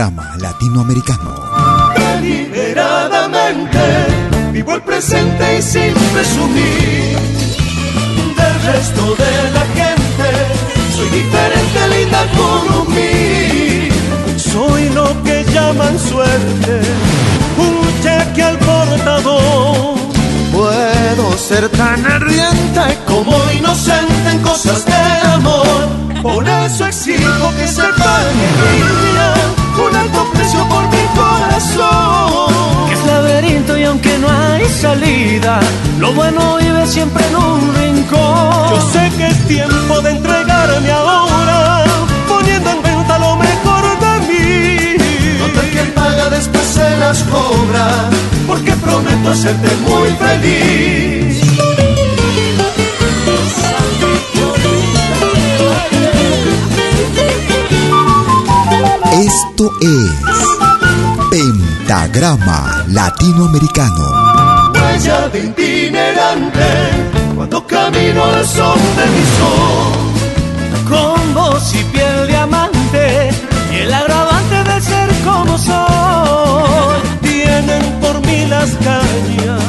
Pentagrama Latinoamericano. Deliberadamente vivo el presente y sin presumir del resto de la gente. Soy diferente, linda como mí. Soy lo que llaman suerte, un cheque al portador. Puedo ser tan ardiente como inocente en cosas de amor. Por eso exijo que se pague corazón. Que es laberinto y aunque no hay salida, lo bueno vive siempre en un rincón. Yo sé que es tiempo de entregarme ahora, poniendo en venta lo mejor de mí. Donde el que paga después se las cobra, porque prometo hacerte muy feliz. Esto es Pentagrama Latinoamericano. Huella de itinerante, cuando camino al son de mi son. Con voz y piel de amante y el agravante de ser como soy. Tienen por mí las cañas,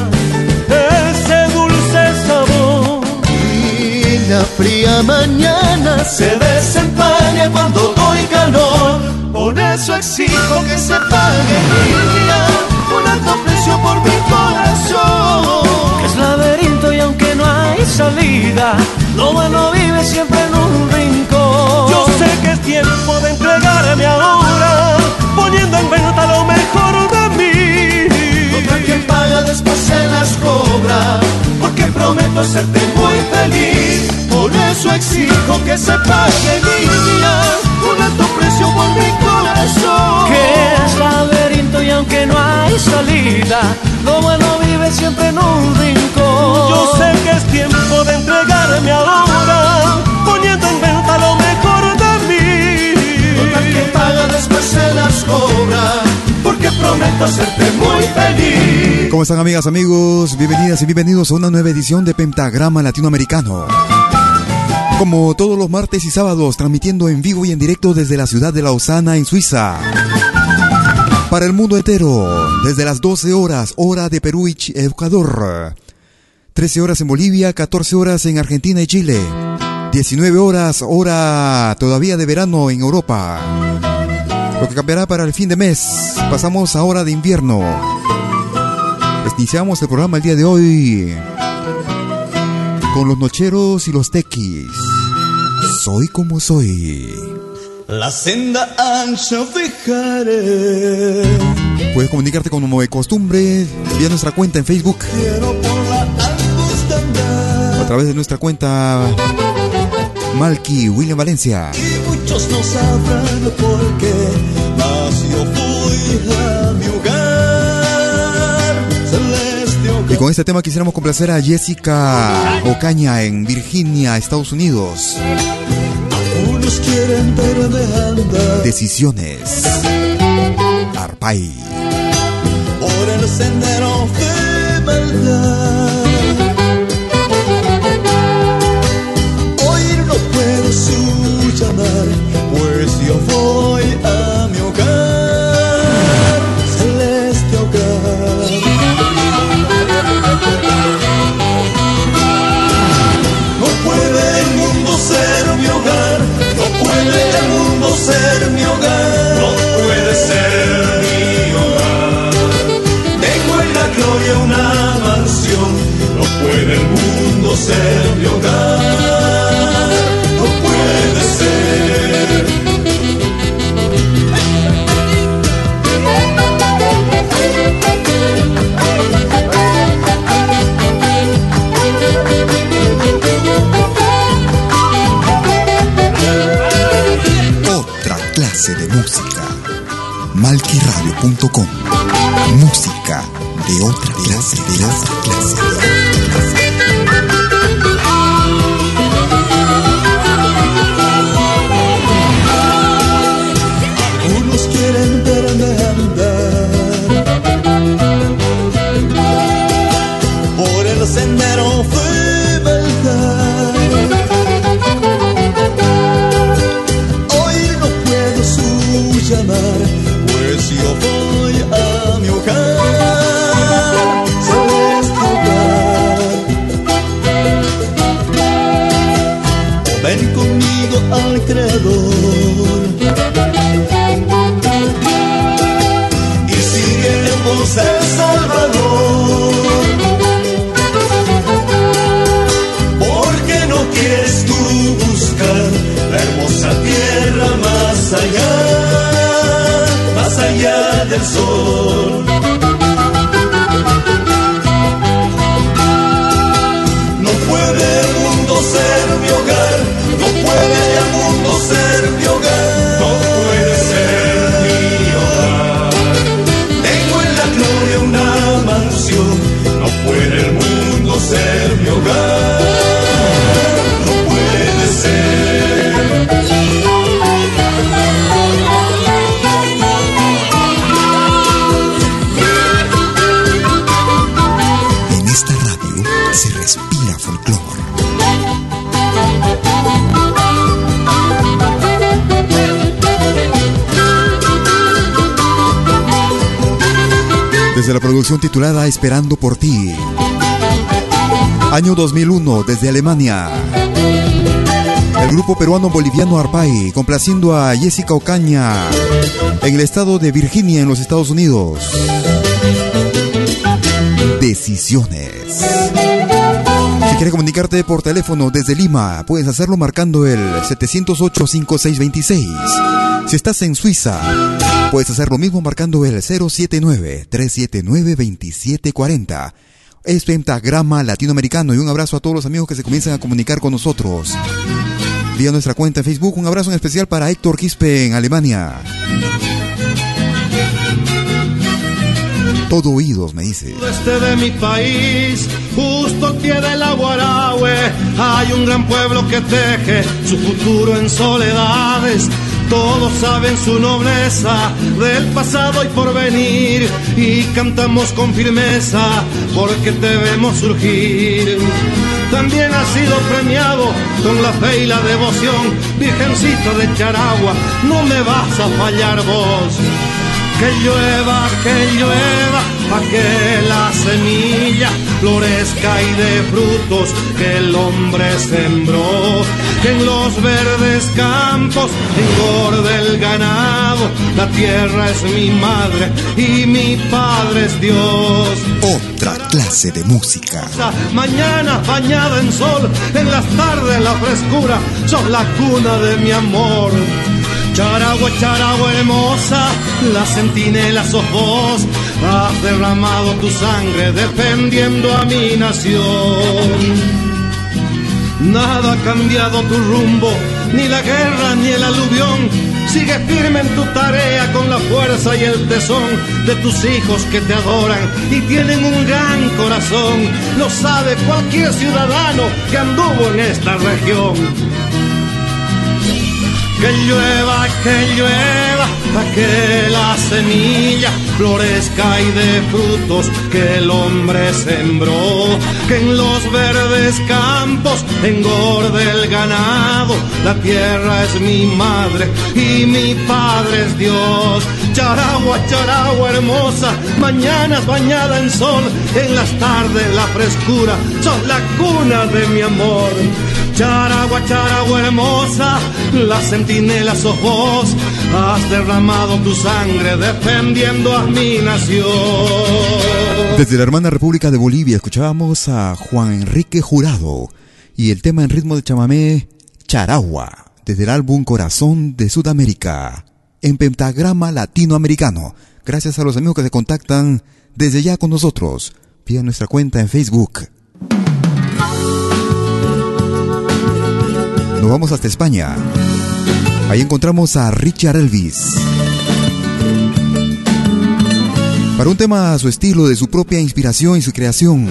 ese dulce sabor. Y la fría mañana se desempaña cuando doy calor. Por eso exijo que se pague niña un alto precio por mi corazón. Que es laberinto y aunque no hay salida, lo bueno vive siempre en un rincón. Yo sé que es tiempo de entregarme ahora, poniendo en venta lo mejor de mí. Otra quien paga después se las cobra, porque prometo hacerte muy feliz. Por eso exijo que se pague niña un alto precio por mi corazón. Que es laberinto y aunque no hay salida, lo bueno vive siempre en un rincón. Yo sé que es tiempo de entregarme ahora, poniendo en venta lo mejor de mí. Total que paga después se las cobra, porque prometo hacerte muy feliz. ¿Cómo están amigas, amigos? Bienvenidas y bienvenidos a una nueva edición de Pentagrama Latinoamericano. Como todos los martes y sábados, transmitiendo en vivo y en directo desde la ciudad de Lausana, en Suiza. Para el mundo entero, desde las 12 horas, hora de Perú y Ecuador. 13 horas en Bolivia, 14 horas en Argentina y Chile. 19 horas, hora todavía de verano en Europa. Lo que cambiará para el fin de mes. Pasamos a hora de invierno. Iniciamos el programa el día de hoy con los nocheros y los tequis. Soy como soy. La senda ancha dejaré. Puedes comunicarte como de costumbre vía nuestra cuenta en Facebook Quiero por la angosta andar. a través de nuestra cuenta Malky William Valencia. Y muchos no sabrán por qué, mas yo fui a mi hogar con este tema quisiéramos complacer a Jessica Ocaña en Virginia, Estados Unidos. Algunos quieren Decisiones. Arpay. Por el sendero de maldad. Ser no puede ser. Otra clase de música. Malquiradio.com. Música de otra clase, de otra clase. de otra del sol. No puede el mundo ser mi hogar, no puede el mundo ser mi hogar, Desde la producción titulada Esperando por ti. Año 2001, desde Alemania. El grupo peruano boliviano Arpay, complaciendo a Jessica Ocaña en el estado de Virginia, en los Estados Unidos. Decisiones. Quieres comunicarte por teléfono desde Lima, puedes hacerlo marcando el 708-5626. Si estás en Suiza, puedes hacer lo mismo marcando el 079-379-2740. Es Pentagrama Latinoamericano y un abrazo a todos los amigos que se comienzan a comunicar con nosotros. Vía nuestra cuenta en Facebook, un abrazo en especial para Héctor Quispe en Alemania. Todo oídos, me dice. este justo pie del Aguarahue, hay un gran pueblo que teje su futuro en soledades. Todos saben su nobleza del pasado y porvenir y cantamos con firmeza porque te vemos surgir. También has sido premiado con la fe y la devoción, Virgencita de Charagua, no me vas a fallar vos. Que llueva, que llueva, pa' que la semilla florezca y dé frutos que el hombre sembró. Que en los verdes campos engorde el ganado, la tierra es mi madre y mi padre es Dios. Otra clase de música. Mañana bañada en sol, en las tardes la frescura, sos la cuna de mi amor. Charagua, Charagua hermosa, la centinela sos vos, has derramado tu sangre defendiendo a mi nación. Nada ha cambiado tu rumbo, ni la guerra ni el aluvión, Sigue firme en tu tarea con la fuerza y el tesón de tus hijos que te adoran y tienen un gran corazón. Lo sabe cualquier ciudadano que anduvo en esta región. Que llueva, que llueva, para que la semilla florezca y de frutos que el hombre sembró. Que en los verdes campos engorde el ganado. La tierra es mi madre y mi padre es Dios. Charagua, charagua hermosa, mañanas bañada en sol, en las tardes la frescura, son la cuna de mi amor. Charagua, charagua hermosa, la centinela sos vos, has derramado tu sangre defendiendo a mi nación. Desde la hermana República de Bolivia escuchábamos a Juan Enrique Jurado y el tema en ritmo de chamamé Charagua, desde el álbum Corazón de Sudamérica, en pentagrama latinoamericano. Gracias a los amigos que se contactan desde ya con nosotros vía nuestra cuenta en Facebook. Nos vamos hasta España. Ahí encontramos a Richard Elvis. Para un tema a su estilo, de su propia inspiración y su creación.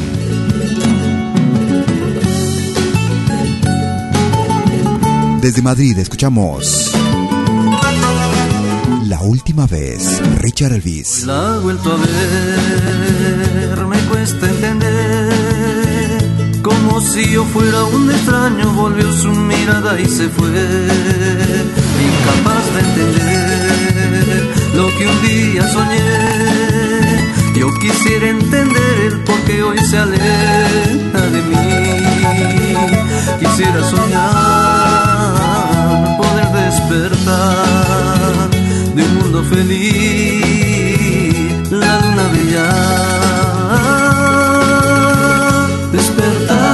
Desde Madrid escuchamos La última vez, Richard Elvis. La he vuelto a ver, me cuesta entender. Como si yo fuera un extraño, volvió su mirada y se fue. Incapaz de entender lo que un día soñé. Yo quisiera entender el por qué hoy se aleja de mí. Quisiera soñar, poder despertar de un mundo feliz, la luna brillar. Despertar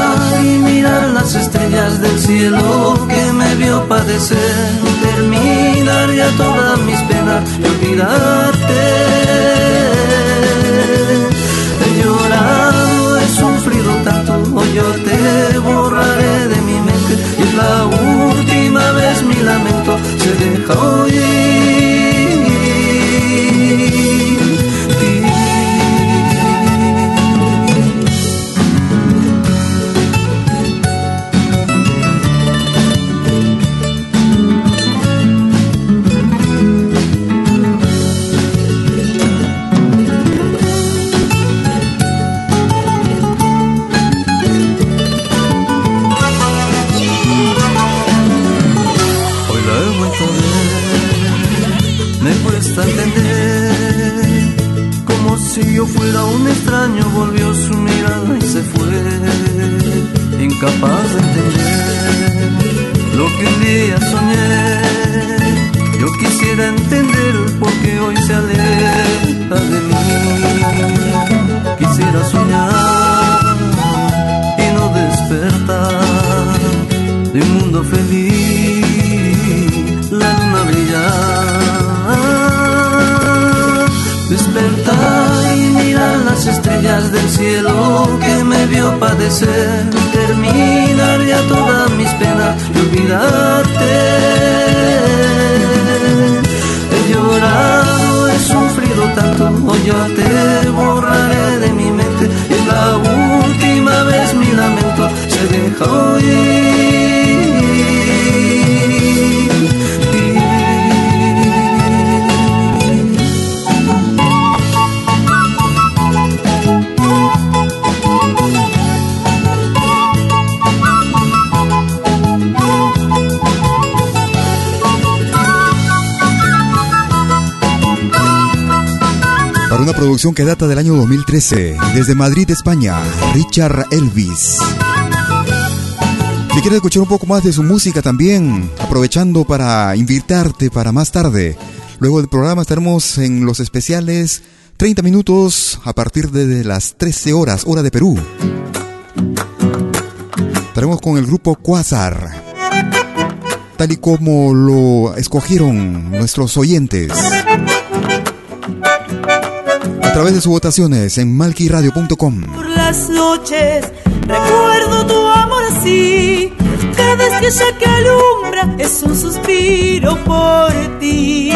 las estrellas del cielo que me vio padecer. Terminar ya todas mis penas y olvidarte. He llorado, he sufrido tanto, hoy yo te borraré de mi mente. Y es la última vez mi lamento se deja oír. Producción que data del año 2013, desde Madrid, España, Richard Elvis. Si quieres escuchar un poco más de su música también, aprovechando para invitarte para más tarde. Luego del programa estaremos en los especiales 30 minutos a partir de las 13 horas, hora de Perú. Estaremos con el grupo Quasar, tal y como lo escogieron nuestros oyentes través de sus votaciones en malquiradio.com. Por las noches recuerdo tu amor así, cada estrella que alumbra es un suspiro por ti.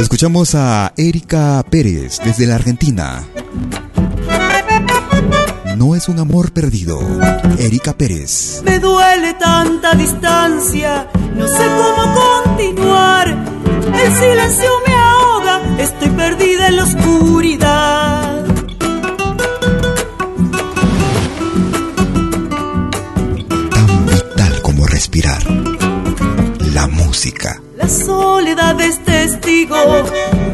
Escuchamos a Erika Pérez desde la Argentina. No es un amor perdido. Erika Pérez. Me duele tanta distancia, no sé cómo continuar. El silencio me estoy perdida en la oscuridad. Tan vital como respirar. La música. La soledad es testigo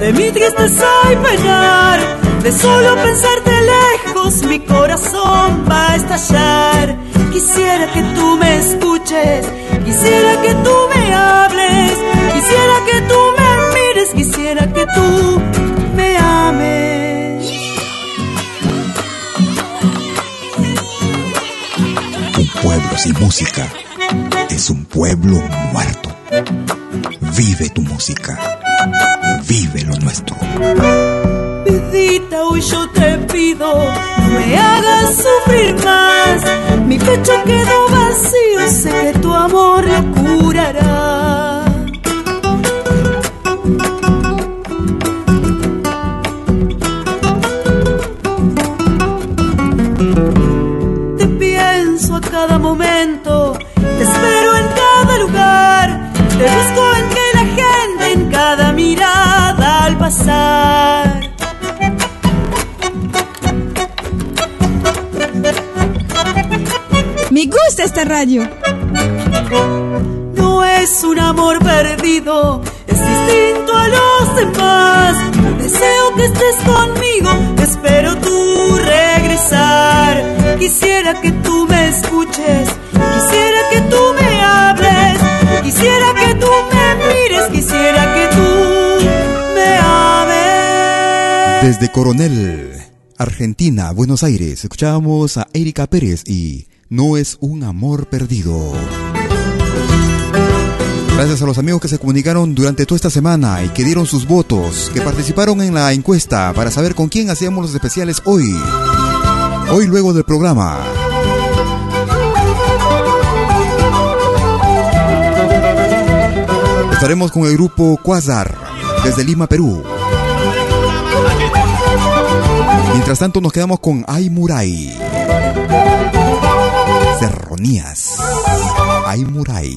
de mi tristeza y penar. De solo pensarte lejos, mi corazón va a estallar. Quisiera que tú me escuches, quisiera que tú me hables, quisiera que tú me mires, quisiera que tú me ames. Un pueblo sin música es un pueblo muerto. Vive tu música, vive lo nuestro. Vidita, hoy yo te pido, no me hagas sufrir más. Mi pecho quedó vacío, sé que tu amor lo curará. No es un amor perdido, es distinto a los demás. Deseo que estés conmigo, espero tú regresar. Quisiera que tú me escuches, quisiera que tú me hables, quisiera que tú me mires, quisiera que tú me ames. Desde Coronel, Argentina, Buenos Aires, escuchábamos a Erika Pérez y No es un amor perdido. Gracias a los amigos que se comunicaron durante toda esta semana y que dieron sus votos, que participaron en la encuesta para saber con quién hacíamos los especiales hoy. Hoy luego del programa. Estaremos con el grupo Quasar desde Lima, Perú. Mientras tanto nos quedamos con Ay Muray. Serronías. Ay Muray.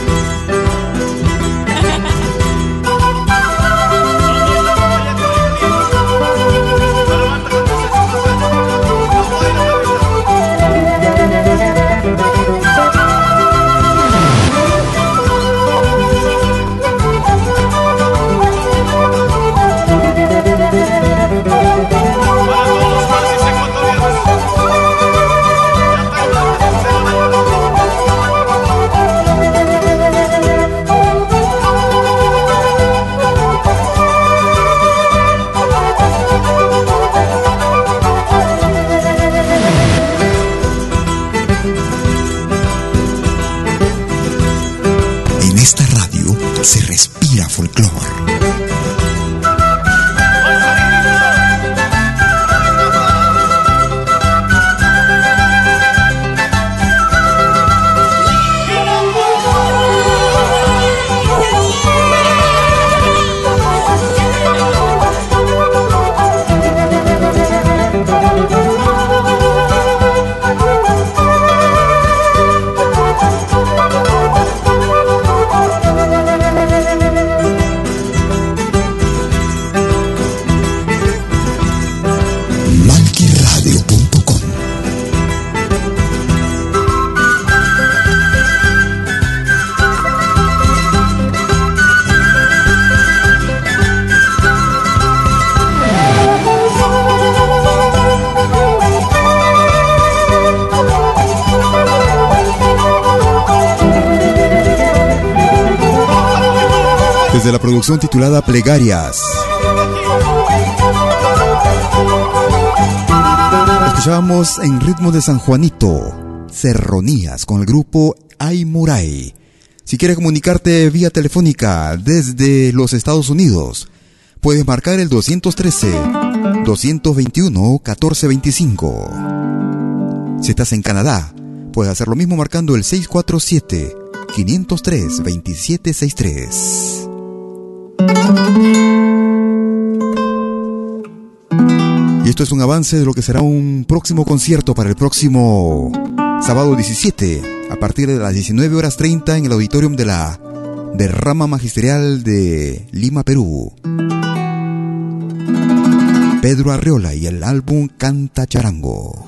Producción titulada Plegarias. Escuchábamos en ritmo de San Juanito, Cerronías con el grupo Aymuray. Si quieres comunicarte vía telefónica desde los Estados Unidos, puedes marcar el 213-221-1425. Si estás en Canadá, puedes hacer lo mismo marcando el 647-503-2763. Y esto es un avance de lo que será un próximo concierto para el próximo sábado 17, a partir de las 19 horas 30 en el auditorium de la derrama magisterial de Lima, Perú. Pedro Arreola y el álbum Canta Charango.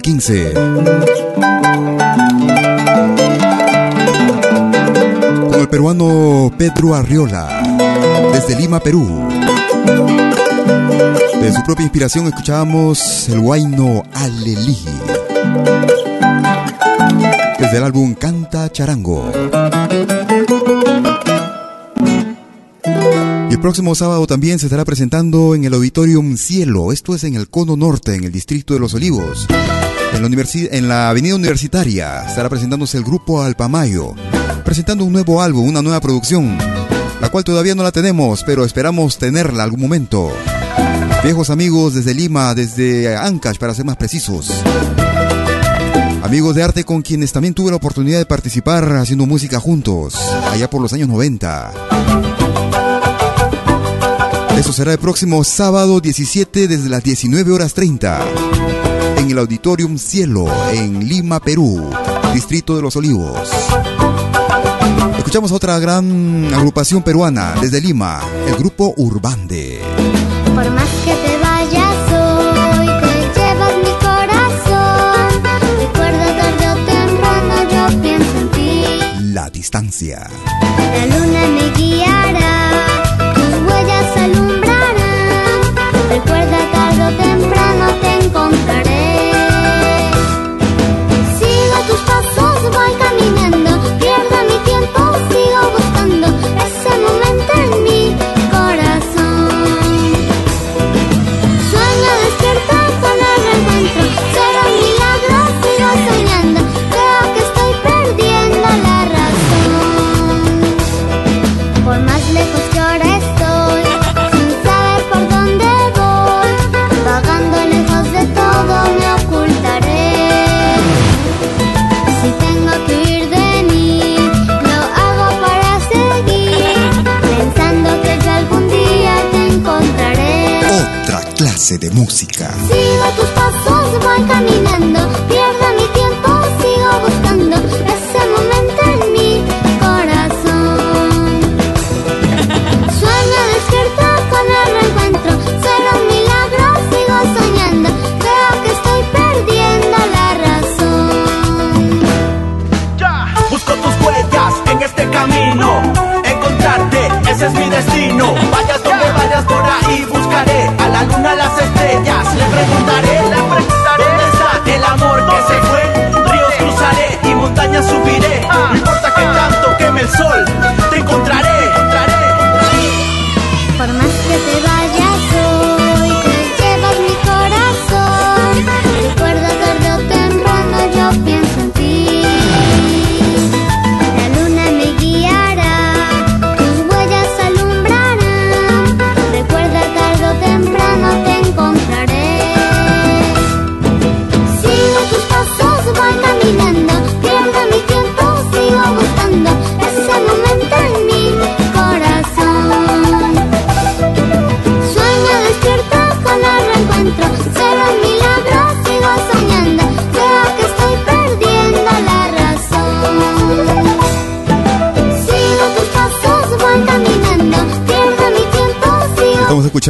2015. Con el peruano Pedro Arriola, desde Lima, Perú. De su propia inspiración escuchábamos el guayno Alelí. Desde el álbum Canta Charango. Y el próximo sábado también se estará presentando en el Auditorium Cielo, esto es en el Cono Norte, en el Distrito de los Olivos. En la, en la Avenida Universitaria estará presentándose el grupo Alpamayo, presentando un nuevo álbum, una nueva producción, la cual todavía no la tenemos, pero esperamos tenerla algún momento. Viejos amigos desde Lima, desde Ancash para ser más precisos. Amigos de arte con quienes también tuve la oportunidad de participar haciendo música juntos, allá por los años 90. Eso será el próximo sábado 17 desde las 19 horas 30 en el Auditorium Cielo en Lima, Perú, Distrito de los Olivos. Escuchamos otra gran agrupación peruana desde Lima, el grupo Urbande. Por más que te vayas hoy, te llevas mi corazón. Recuerda tarde o temprano, yo pienso en ti. La distancia.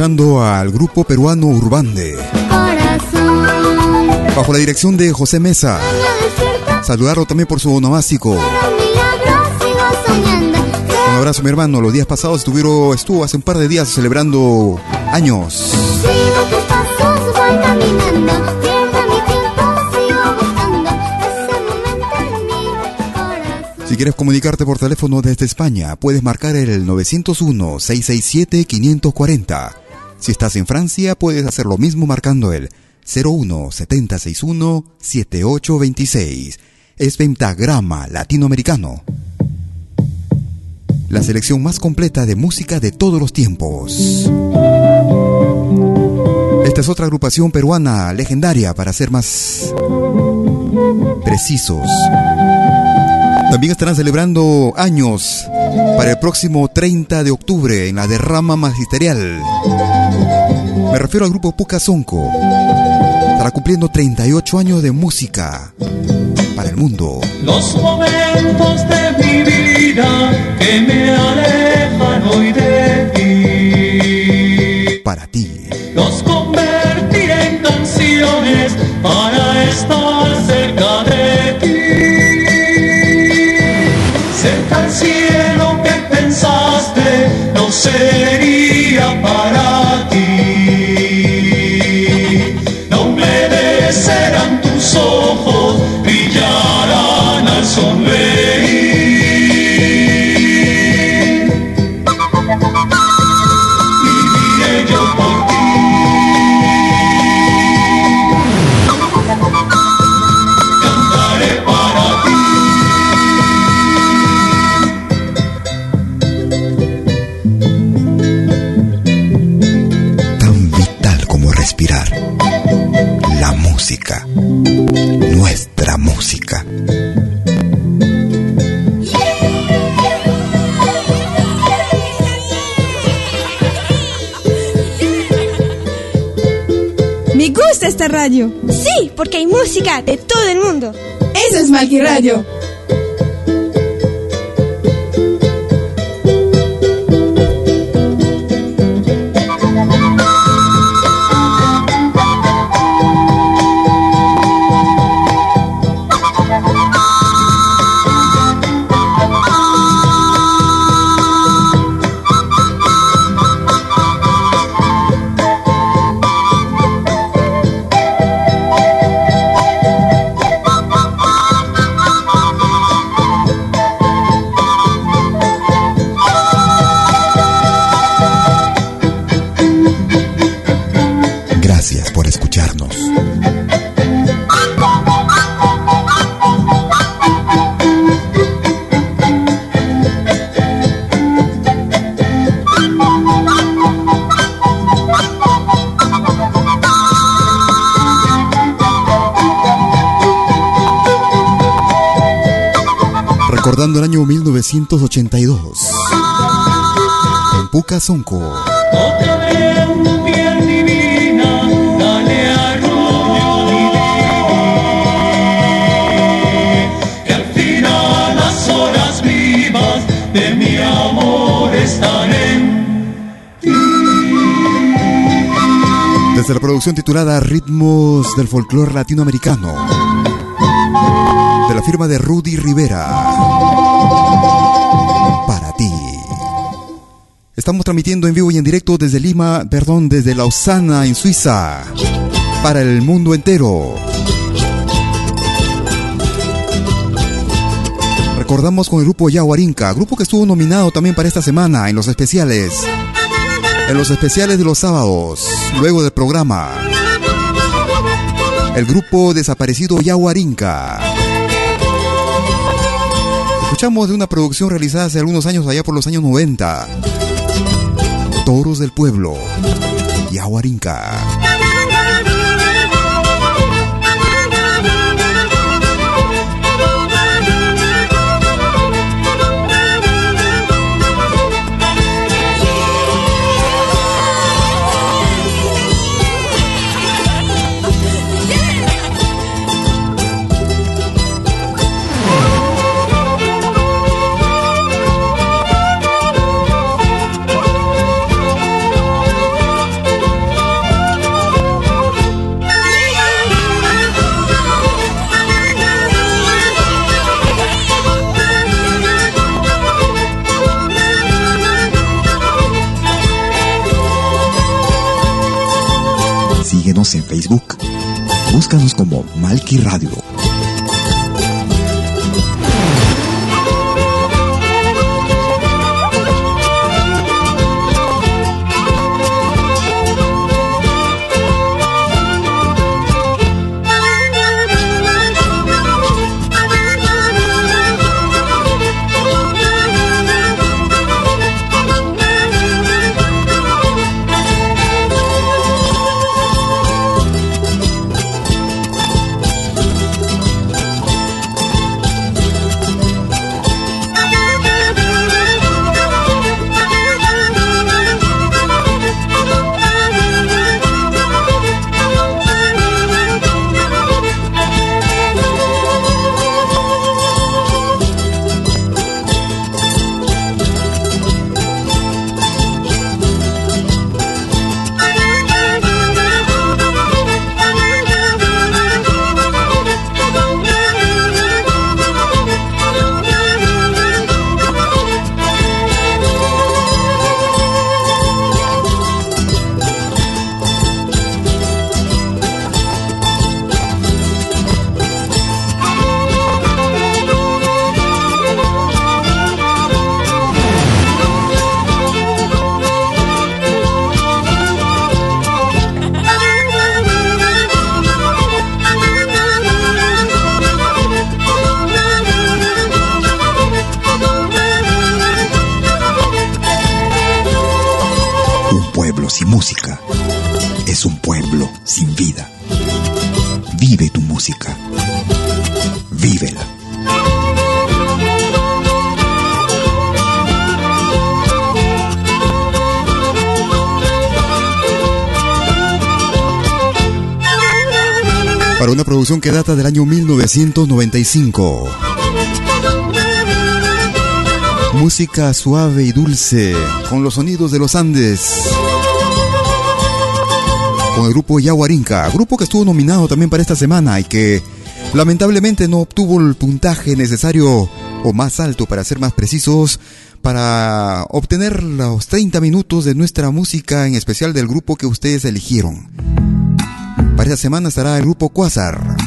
Escuchando al grupo peruano Urbande, corazón. bajo la dirección de José Mesa. Saludarlo también por su onomástico. será un abrazo, mi hermano. Los días pasados estuvieron, estuvo hace un par de días celebrando años. Si quieres comunicarte por teléfono desde España, puedes marcar el 901-667-540. Si estás en Francia, puedes hacer lo mismo marcando el 01-761-7826. Es Pentagrama Latinoamericano. La selección más completa de música de todos los tiempos. Esta es otra agrupación peruana legendaria para ser más precisos. También estarán celebrando años para el próximo 30 de octubre en la derrama magisterial. Me refiero al grupo Pucasonco. Estará cumpliendo 38 años de música para el mundo. Los momentos de mi vida que me alejan hoy de ti. Para ti. Los convertiré en canciones para estar cerca de ti. Cerca al cielo que pensaste no sería para porque hay música de todo el mundo. Eso es Malqui 1982. En Puca Sonco. Desde la producción titulada Ritmos del Folclor Latinoamericano, de la firma de Rudy Rivera. Estamos transmitiendo en vivo y en directo desde Lima, perdón, desde Lausana, en Suiza, para el mundo entero. Recordamos con el grupo Yahuarinca, grupo que estuvo nominado también para esta semana en los especiales. En los especiales de los sábados, luego del programa. El grupo desaparecido Yahuarinca. Escuchamos de una producción realizada hace algunos años, allá por los años 90. Toros del Pueblo, Yahuarinca. En Facebook. Búscanos como Malki Radio. Del año 1995. Música suave y dulce, con los sonidos de los Andes. Con el grupo Yaguarinca, grupo que estuvo nominado también para esta semana y que lamentablemente no obtuvo el puntaje necesario o más alto para ser más precisos para obtener los 30 minutos de nuestra música, en especial del grupo que ustedes eligieron. Para esta semana estará el grupo Quasar,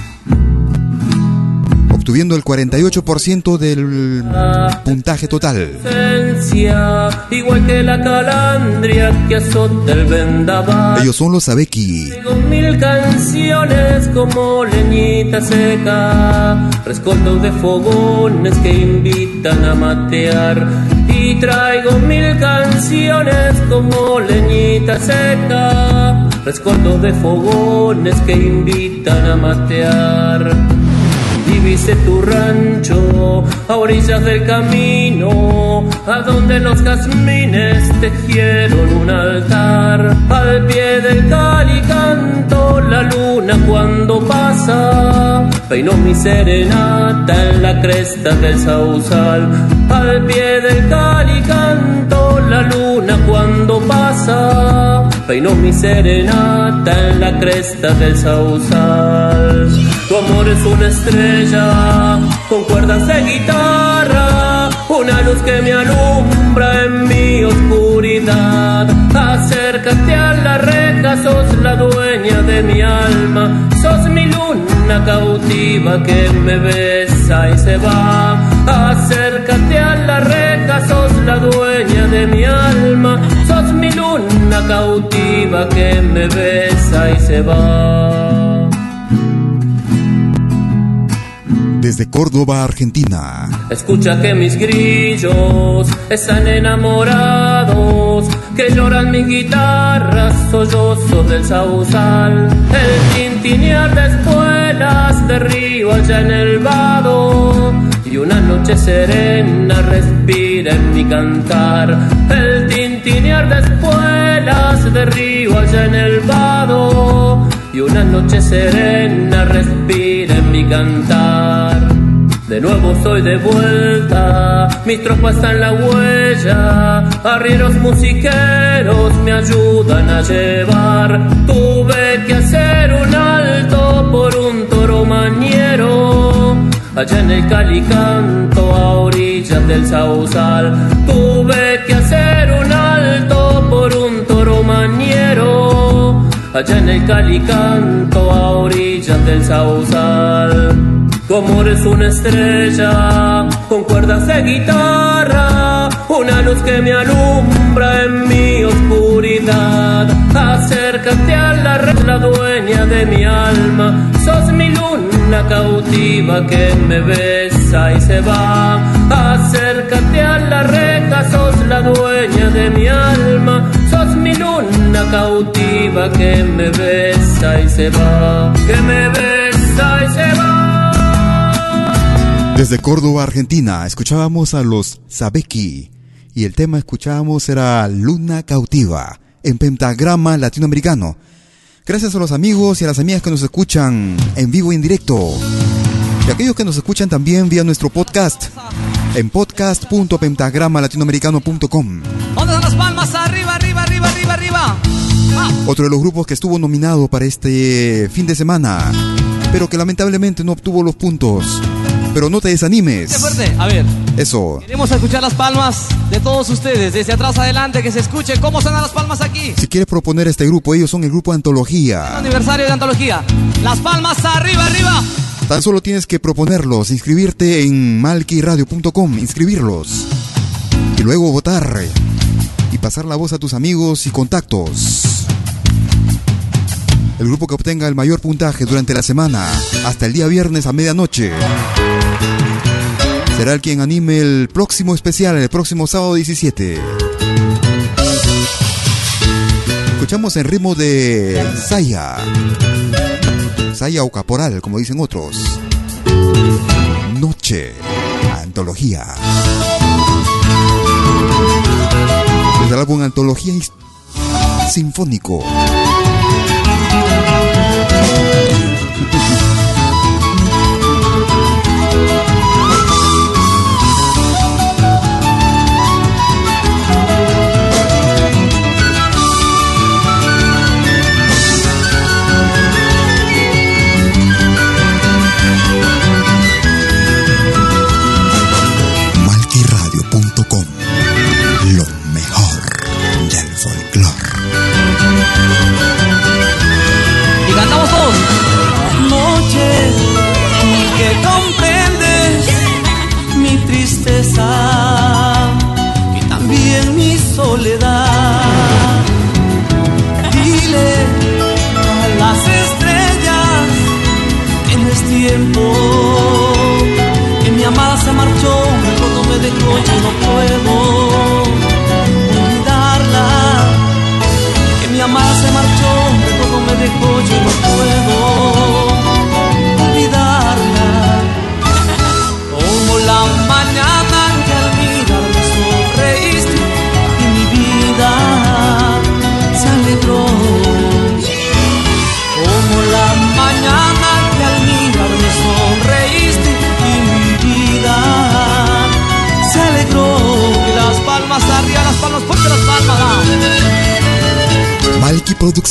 obtuviendo el 48% del puntaje total. Igual que la calandria que azota el vendaval. Ellos son los Abeki. Mil canciones como leñita seca, rescoldos de fogones que invitan a matear. Y traigo mil canciones como leñita seca rescoldos de fogones que invitan a matear. Divise tu rancho a orillas del camino, a donde los jazmines tejieron un altar. Al pie del cali canto la luna cuando pasa, peino mi serenata en la cresta del sausal. Al pie del cali canto la luna cuando pasa Peino mi serenata en la cresta del sausal. Tu amor es una estrella con cuerdas de guitarra, una luz que me alumbra en mi oscuridad. Acércate a la reja, sos la dueña de mi alma, sos mi luna cautiva que me besa y se va. Acércate a la reja, sos la dueña de mi alma, sos mi luna cautiva que me besa y se va. Desde Córdoba, Argentina. Escucha que mis grillos están enamorados, que lloran mi guitarra, sollozo del sausal, el tintinear de espuelas de río allá en el vado, y una noche serena respira en mi cantar, el tintinear de espuelas de río allá en el vado, y una noche serena respira en mi cantar. De nuevo soy de vuelta, mis tropas en la huella, arrieros musiqueros me ayudan a llevar. Tuve que hacer un alto por un toro mañero, allá en el calicanto a orillas del sausal. Tuve que hacer un alto por un toro mañero, allá en el calicanto a orillas del sausal. Tu amor es una estrella con cuerdas de guitarra, una luz que me alumbra en mi oscuridad. Acércate a la red, la dueña de mi alma, sos mi luna cautiva que me besa y se va. Acércate a la reja, sos la dueña de mi alma, sos mi luna cautiva que me besa y se va, que me besa y se va. Desde Córdoba, Argentina, escuchábamos a los Sabeki y el tema escuchábamos era Luna Cautiva en pentagrama latinoamericano. Gracias a los amigos y a las amigas que nos escuchan en vivo y en directo. Y aquellos que nos escuchan también vía nuestro podcast en podcast.pentagramalatinoamericano.com. ¿Dónde están las palmas? Arriba, arriba, arriba, arriba, arriba. Ah. Otro de los grupos que estuvo nominado para este fin de semana, pero que lamentablemente no obtuvo los puntos. Pero no te desanimes. Qué fuerte. A ver. Eso. Queremos escuchar las palmas de todos ustedes, desde atrás adelante, que se escuche cómo suenan las palmas aquí. Si quieres proponer este grupo, ellos son el grupo Antología. Aniversario de Antología. Las palmas arriba, arriba. Tan solo tienes que proponerlos, inscribirte en malquiradio.com, inscribirlos. Y luego votar. Y pasar la voz a tus amigos y contactos. El grupo que obtenga el mayor puntaje durante la semana, hasta el día viernes a medianoche, será el quien anime el próximo especial, el próximo sábado 17. Escuchamos en ritmo de Saya. Saya o Caporal, como dicen otros. Noche. Antología. Desde el álbum Antología Sinfónico.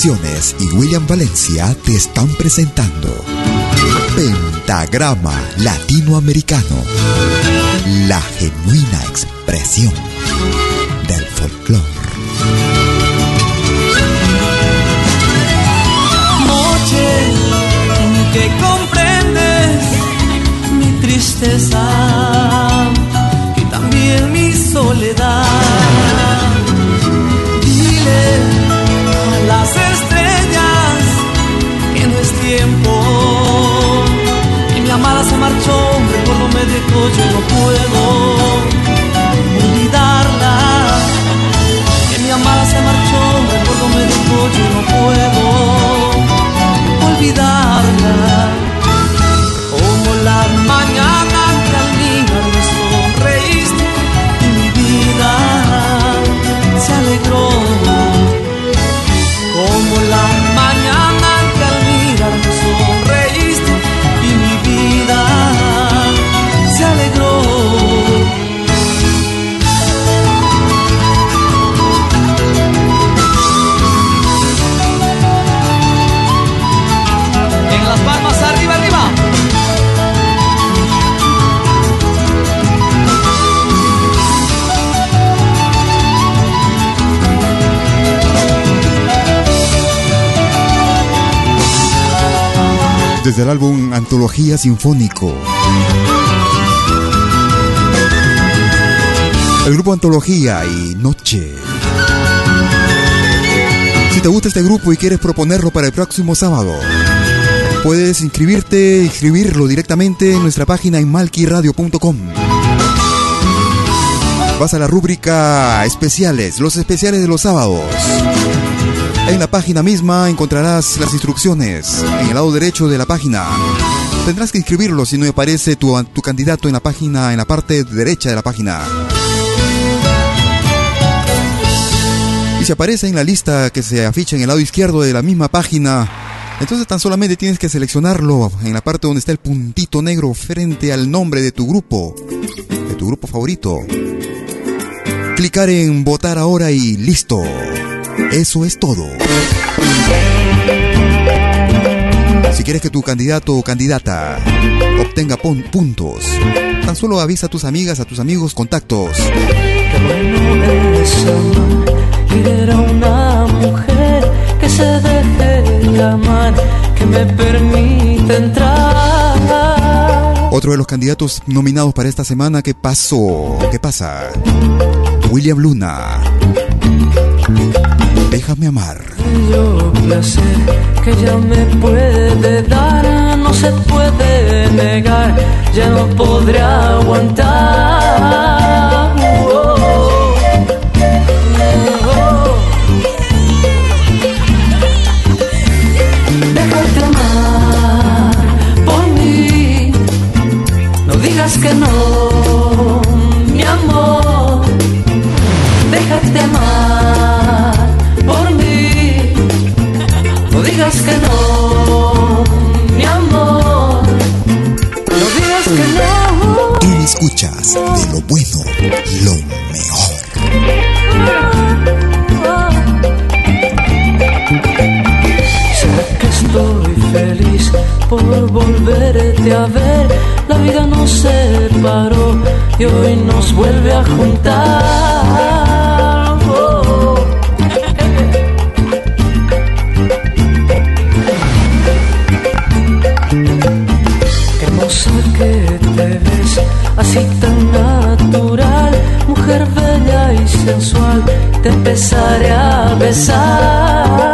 Y William Valencia te están presentando Pentagrama Latinoamericano, la genuina expresión del folclore. Noche que comprendes mi tristeza Desde el álbum Antología Sinfónico. El grupo Antología y Noche. Si te gusta este grupo y quieres proponerlo para el próximo sábado, puedes inscribirte, inscribirlo directamente en nuestra página en malquiradio.com. Vas a la rúbrica especiales, los especiales de los sábados. En la página misma encontrarás las instrucciones. En el lado derecho de la página tendrás que inscribirlo si no aparece tu, candidato en la página, en la parte derecha de la página. Y si aparece en la lista que se aficha en el lado izquierdo de la misma página, entonces tan solamente tienes que seleccionarlo en la parte donde está el puntito negro frente al nombre de tu grupo, de tu grupo favorito. Clicar en votar ahora y listo. Eso es todo. Si quieres que tu candidato o candidata obtenga puntos, tan solo avisa a tus amigas, a tus amigos, contactos. Qué bueno es amar, querer a una mujer que se deje llamar, que me permite entrar. Otro de los candidatos nominados para esta semana, ¿qué pasó? ¿Qué pasa? William Luna. Déjame amar. Yo placer que ya me puede dar, no se puede negar, ya no podré aguantar. Déjate amar por mí, no digas que no, a ver. La vida nos separó y hoy nos vuelve a juntar. Oh. Hermosa que te ves, así tan natural, mujer bella y sensual, te empezaré a besar.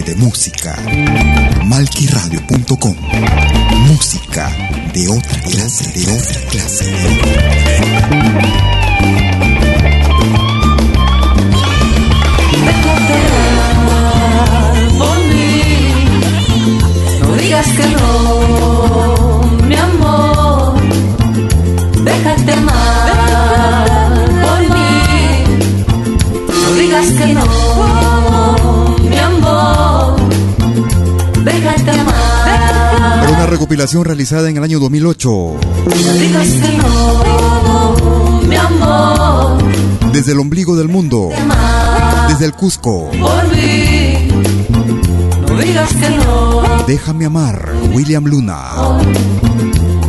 de música. Malquiradio.com Música de otra clase, de otra clase. Recordar por mí, no digas que no, mi amor, déjate mal por mí, no digas que no. Recopilación realizada en el año 2008. No digas que no, mi amor. Desde el ombligo del mundo. Desde el Cusco. No digas que no. Déjame amar, William Luna.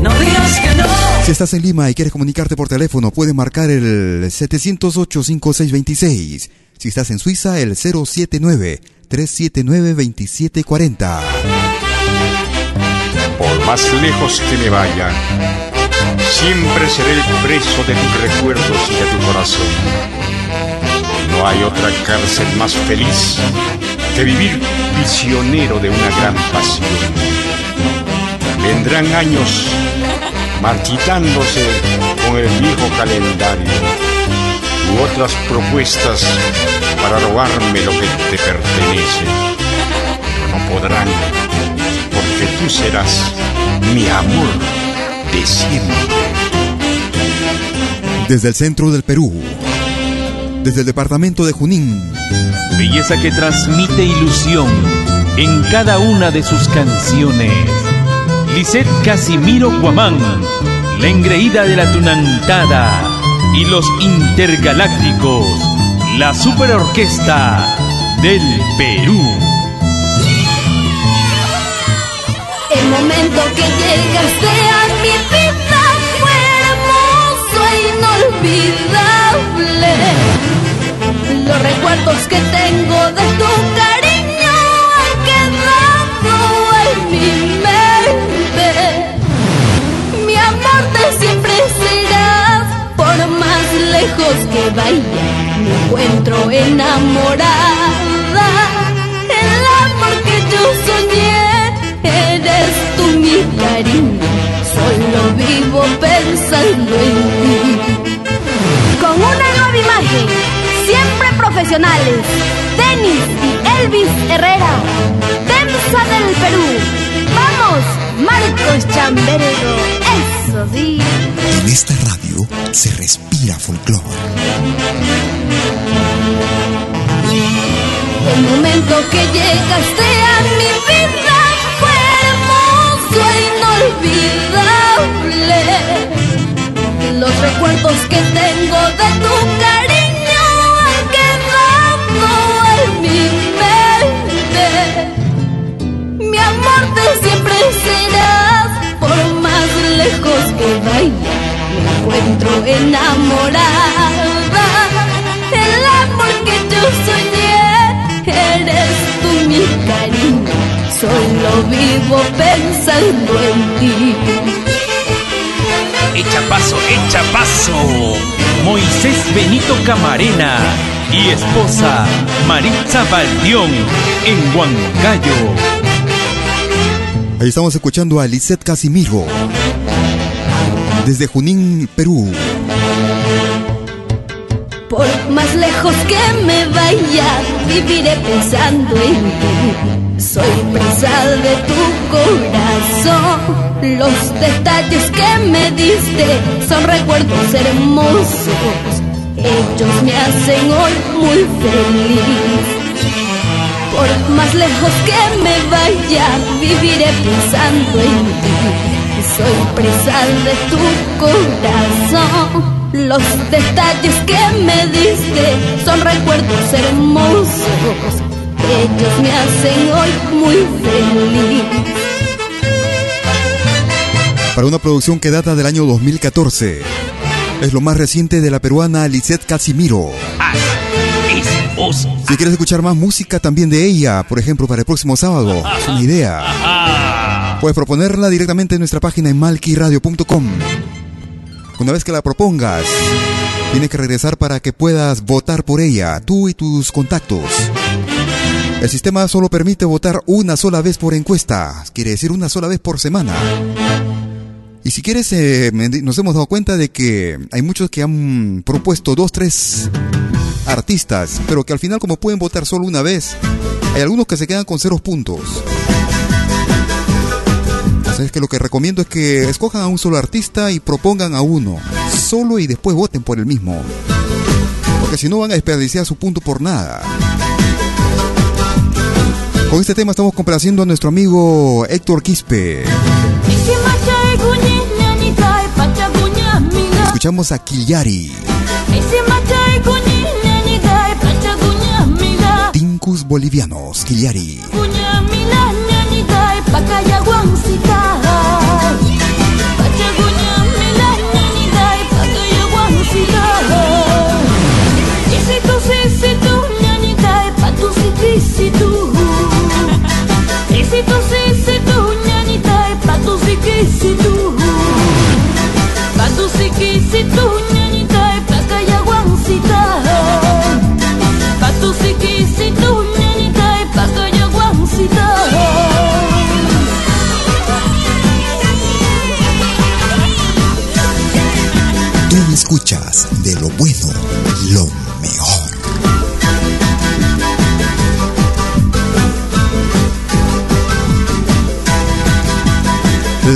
No digas que no. Si estás en Lima y quieres comunicarte por teléfono, puedes marcar el 708-5626. Si estás en Suiza, el 079-379-2740. Por más lejos que me vaya, siempre seré el preso de tus recuerdos y de tu corazón. No hay otra cárcel más feliz que vivir prisionero de una gran pasión. Vendrán años marchitándose con el viejo calendario u otras propuestas para robarme lo que te pertenece. No podrán, tú serás mi amor de siempre. Desde el centro del Perú, desde el departamento de Junín. Belleza que transmite ilusión en cada una de sus canciones. Lisette Casimiro Guamán, la engreída de la tunantada y los intergalácticos, la superorquesta del Perú. Momento que llegaste a mi vida fue hermoso e inolvidable. Los recuerdos que tengo de tu cariño han quedado en mi mente. Mi amor de siempre serás, por más lejos que vaya, me encuentro enamorada. Cariño, solo vivo pensando en ti. Con una nueva imagen, siempre profesionales, Denis y Elvis Herrera, Densa del Perú. Vamos, Marcos Chambergo, eso sí. En esta radio se respira folclore. El momento que llegaste a mi vida Los recuerdos que tengo de tu cariño han quedado en mi mente. Mi amor de siempre serás, por más lejos que vaya, me encuentro enamorada. El amor que yo soñé, eres tú mi solo vivo pensando en ti. Echa paso, echa paso. Moisés Benito Camarena y esposa Maritza Baldión en Huancayo. Ahí estamos escuchando a Lisette Casimiro. Desde Junín, Perú. Por más lejos que me vaya, viviré pensando en ti. Soy presa de tu corazón. Los detalles que me diste son recuerdos hermosos. Ellos me hacen hoy muy feliz. Por más lejos que me vaya, viviré pensando en ti. Soy presa de tu corazón. Los detalles que me diste son recuerdos hermosos. Ellos me hacen hoy muy feliz. Para una producción que data del año 2014. Es lo más reciente de la peruana Lisette Casimiro. Si quieres escuchar más música también de ella, por ejemplo, para el próximo sábado, es una idea. Puedes proponerla directamente en nuestra página en malquiradio.com. Una vez que la propongas, tienes que regresar para que puedas votar por ella, tú y tus contactos. El sistema solo permite votar una sola vez por encuesta, quiere decir una sola vez por semana. Y si quieres, eh, nos hemos dado cuenta de que hay muchos que han propuesto dos, tres artistas, pero que al final como pueden votar solo una vez, hay algunos que se quedan con ceros puntos. Es que lo que recomiendo es que escojan a un solo artista y propongan a uno, solo y después voten por el mismo. Porque si no van a desperdiciar su punto por nada. Con este tema estamos complaciendo a nuestro amigo Héctor Quispe. Escuchamos a Killari. Tincus bolivianos, Killari si tú sí, si tú, ñañita, es pa' si que si tu si que si tú, ñañita, es pa' calla guancita. Pa' tu si que si tú, ñañita, es pa' guancita. Escuchas.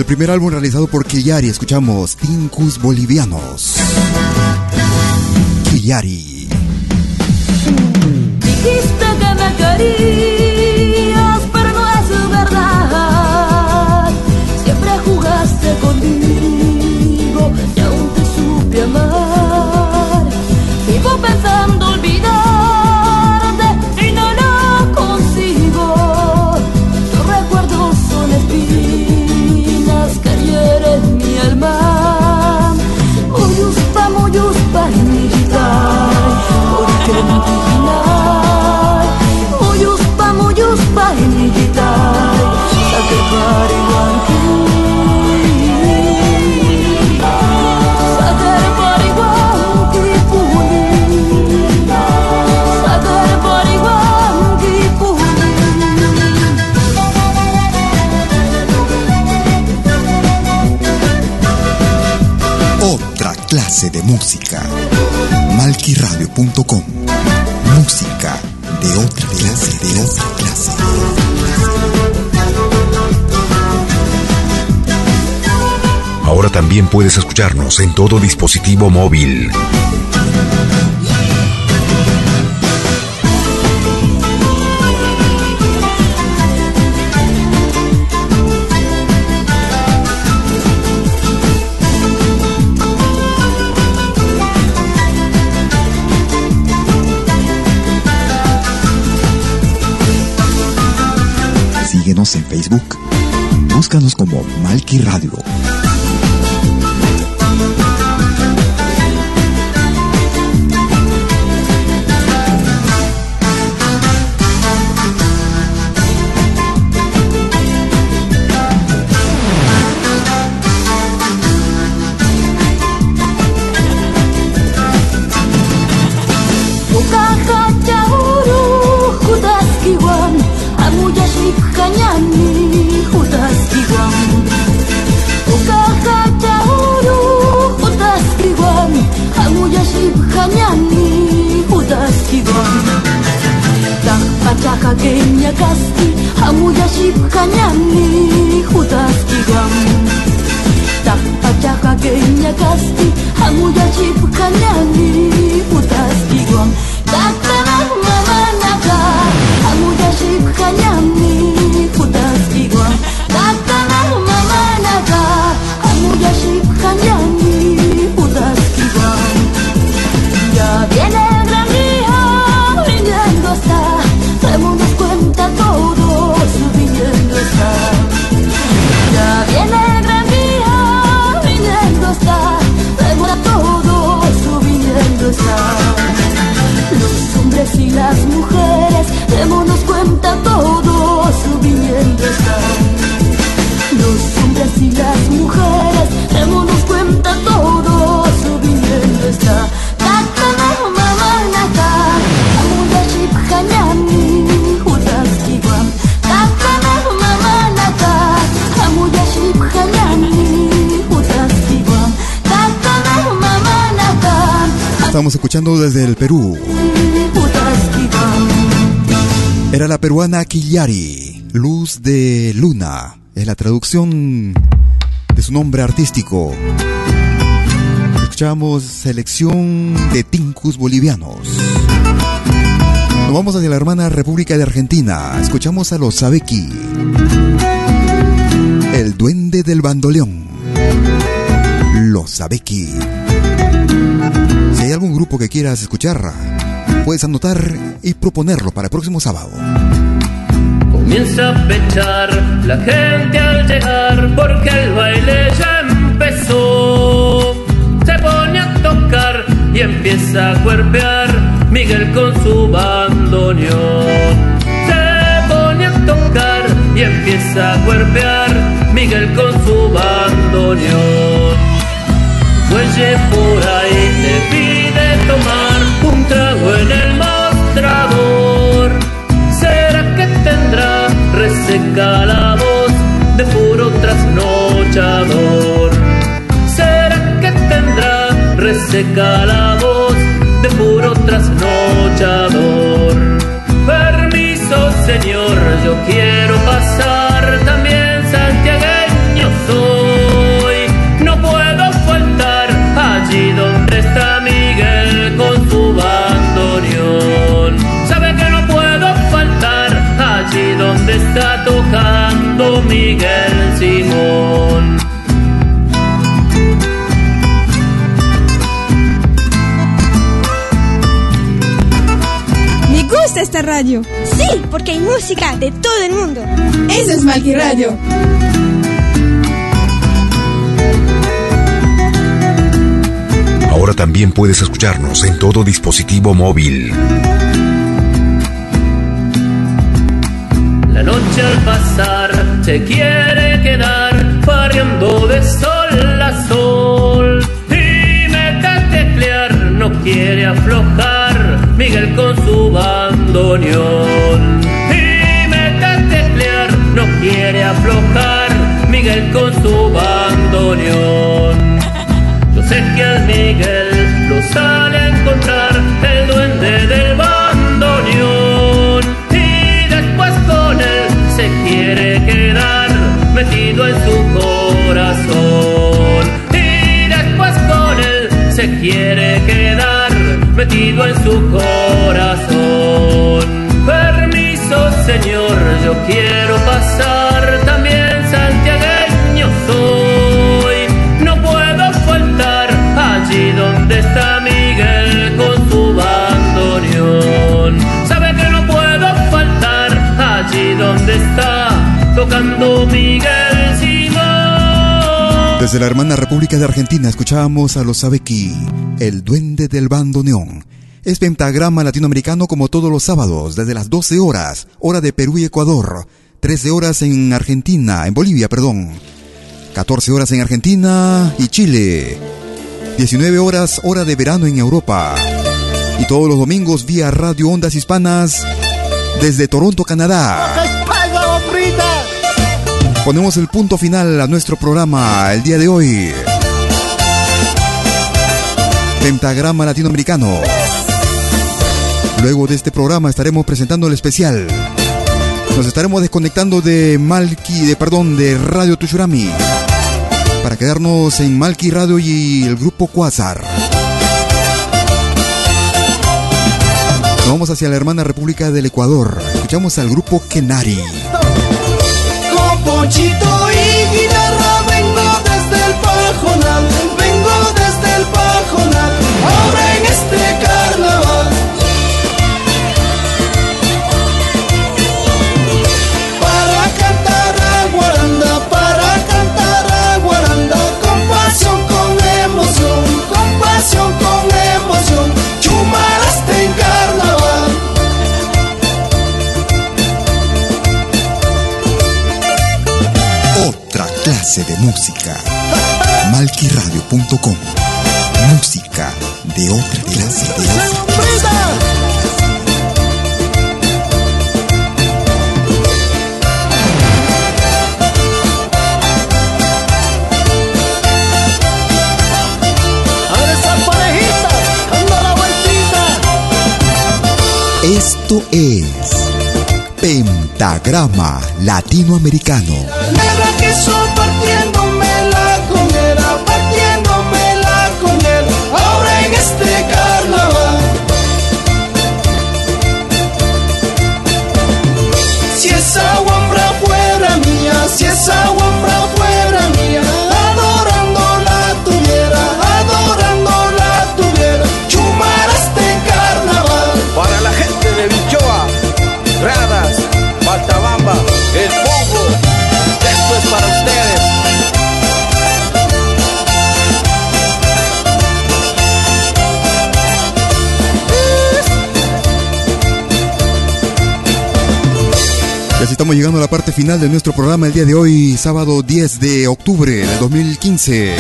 primer álbum realizado por Killari. Escuchamos Tincus Bolivianos. Killari. Dijiste que me querías, pero no es verdad. Siempre jugaste conmigo y aún te supe amar. Vivo pensando. música. Malquiradio.com Música de otra clase, de otra clase. Ahora también puedes escucharnos en todo dispositivo móvil. Síguenos en Facebook. Búscanos como Malki Radio. desde el Perú. Era la peruana Killari, Luz de Luna, es la traducción de su nombre artístico. Escuchamos selección de Tincus Bolivianos. Nos vamos hacia la hermana República de Argentina. Escuchamos a los Sabeki, el duende del bandoleón. Los Sabeki. Algún grupo que quieras escuchar, puedes anotar y proponerlo para el próximo sábado. Comienza a pechar la gente al llegar porque el baile ya empezó. Se pone a tocar y empieza a cuerpear Miguel con su bandoneón. Se pone a tocar y empieza a cuerpear Miguel con su bandoneón. Fuelle por ahí te pide tomar un trago en el mostrador. ¿Será que tendrá reseca la voz de puro trasnochador? ¿Será que tendrá reseca la voz de puro trasnochador? Permiso, señor, yo quiero pasar Miguel Simón. Me gusta esta radio. Sí, porque hay música de todo el mundo. Eso es Malqui Radio. Ahora también puedes escucharnos en todo dispositivo móvil. Noche al pasar se quiere quedar farreando de sol a sol mete a teclear, no quiere aflojar Miguel con su bandoneón mete a teclear, no quiere aflojar Miguel con su bandoneón. Yo sé que al Miguel lo sale a encontrar el en su corazón y después con él se quiere quedar metido en su corazón. Permiso, señor, yo quiero pasar también santiagueño soy. No puedo faltar allí donde está Miguel con su bandoneón. Sabe que no puedo faltar allí donde está tocando Simón. Desde la hermana República de Argentina escuchábamos a los Sabeki, el duende del bandoneón. Es pentagrama latinoamericano como todos los sábados, desde las 12 horas, hora de Perú y Ecuador, 13 horas en Argentina, en Bolivia, perdón, 14 horas en Argentina y Chile, 19 horas hora de verano en Europa, y todos los domingos vía Radio Ondas Hispanas desde Toronto, Canadá. Ponemos el punto final a nuestro programa el día de hoy. Pentagrama Latinoamericano. Luego de este programa estaremos presentando el especial. Nos estaremos desconectando de Malki, de perdón, de Radio Tushurami. Para quedarnos en Malki Radio y el grupo Quasar. Nos vamos hacia la hermana República del Ecuador. Escuchamos al grupo Kenari. Con música. Malquiradio.com. Música de otra clase de. Esto es Pentagrama Latinoamericano. Yes. Estamos llegando a la parte final de nuestro programa el día de hoy, sábado 10 de octubre del 2015.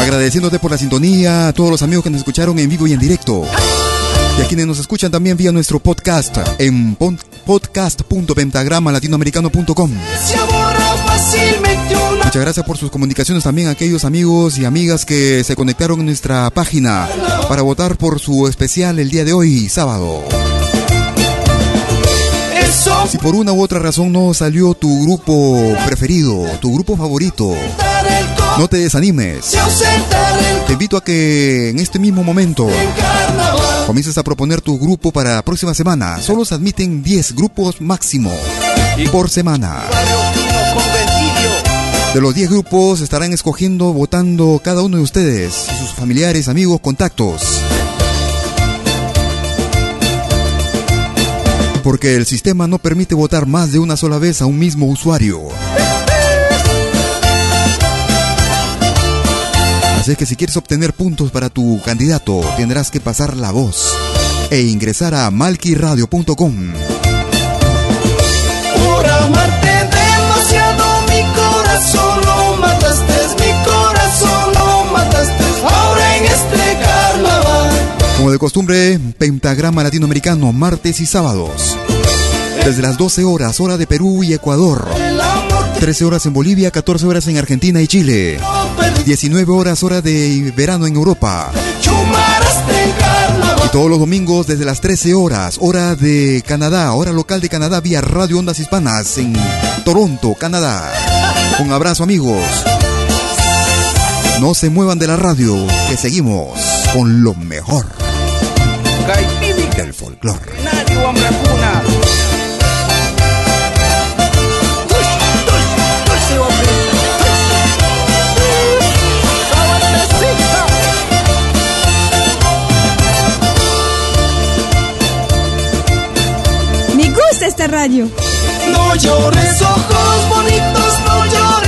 Agradeciéndote por la sintonía, a todos los amigos que nos escucharon en vivo y en directo. Y a quienes nos escuchan también vía nuestro podcast en podcast.pentagramalatinoamericano.com. Muchas gracias por sus comunicaciones también a aquellos amigos y amigas que se conectaron en nuestra página para votar por su especial el día de hoy, sábado. Si por una u otra razón no salió tu grupo preferido, tu grupo favorito, no te desanimes. Te invito a que en este mismo momento comiences a proponer tu grupo para la próxima semana. Solo se admiten 10 grupos máximo por semana. De los 10 grupos estarán escogiendo, votando cada uno de ustedes, sus familiares, amigos, contactos. Porque el sistema no permite votar más de una sola vez a un mismo usuario. Así que si quieres obtener puntos para tu candidato, tendrás que pasar la voz e ingresar a malquiradio.com. Como de costumbre, pentagrama latinoamericano, martes y sábados. Desde las 12 horas, hora de Perú y Ecuador. 13 horas en Bolivia, 14 horas en Argentina y Chile. 19 horas, hora de verano en Europa. Y todos los domingos desde las 13 horas, hora de Canadá, hora local de Canadá vía Radio Ondas Hispanas en Toronto, Canadá. Un abrazo amigos. No se muevan de la radio, que seguimos con lo mejor del folclore. Me gusta esta radio. No llores ojos bonitos, no llores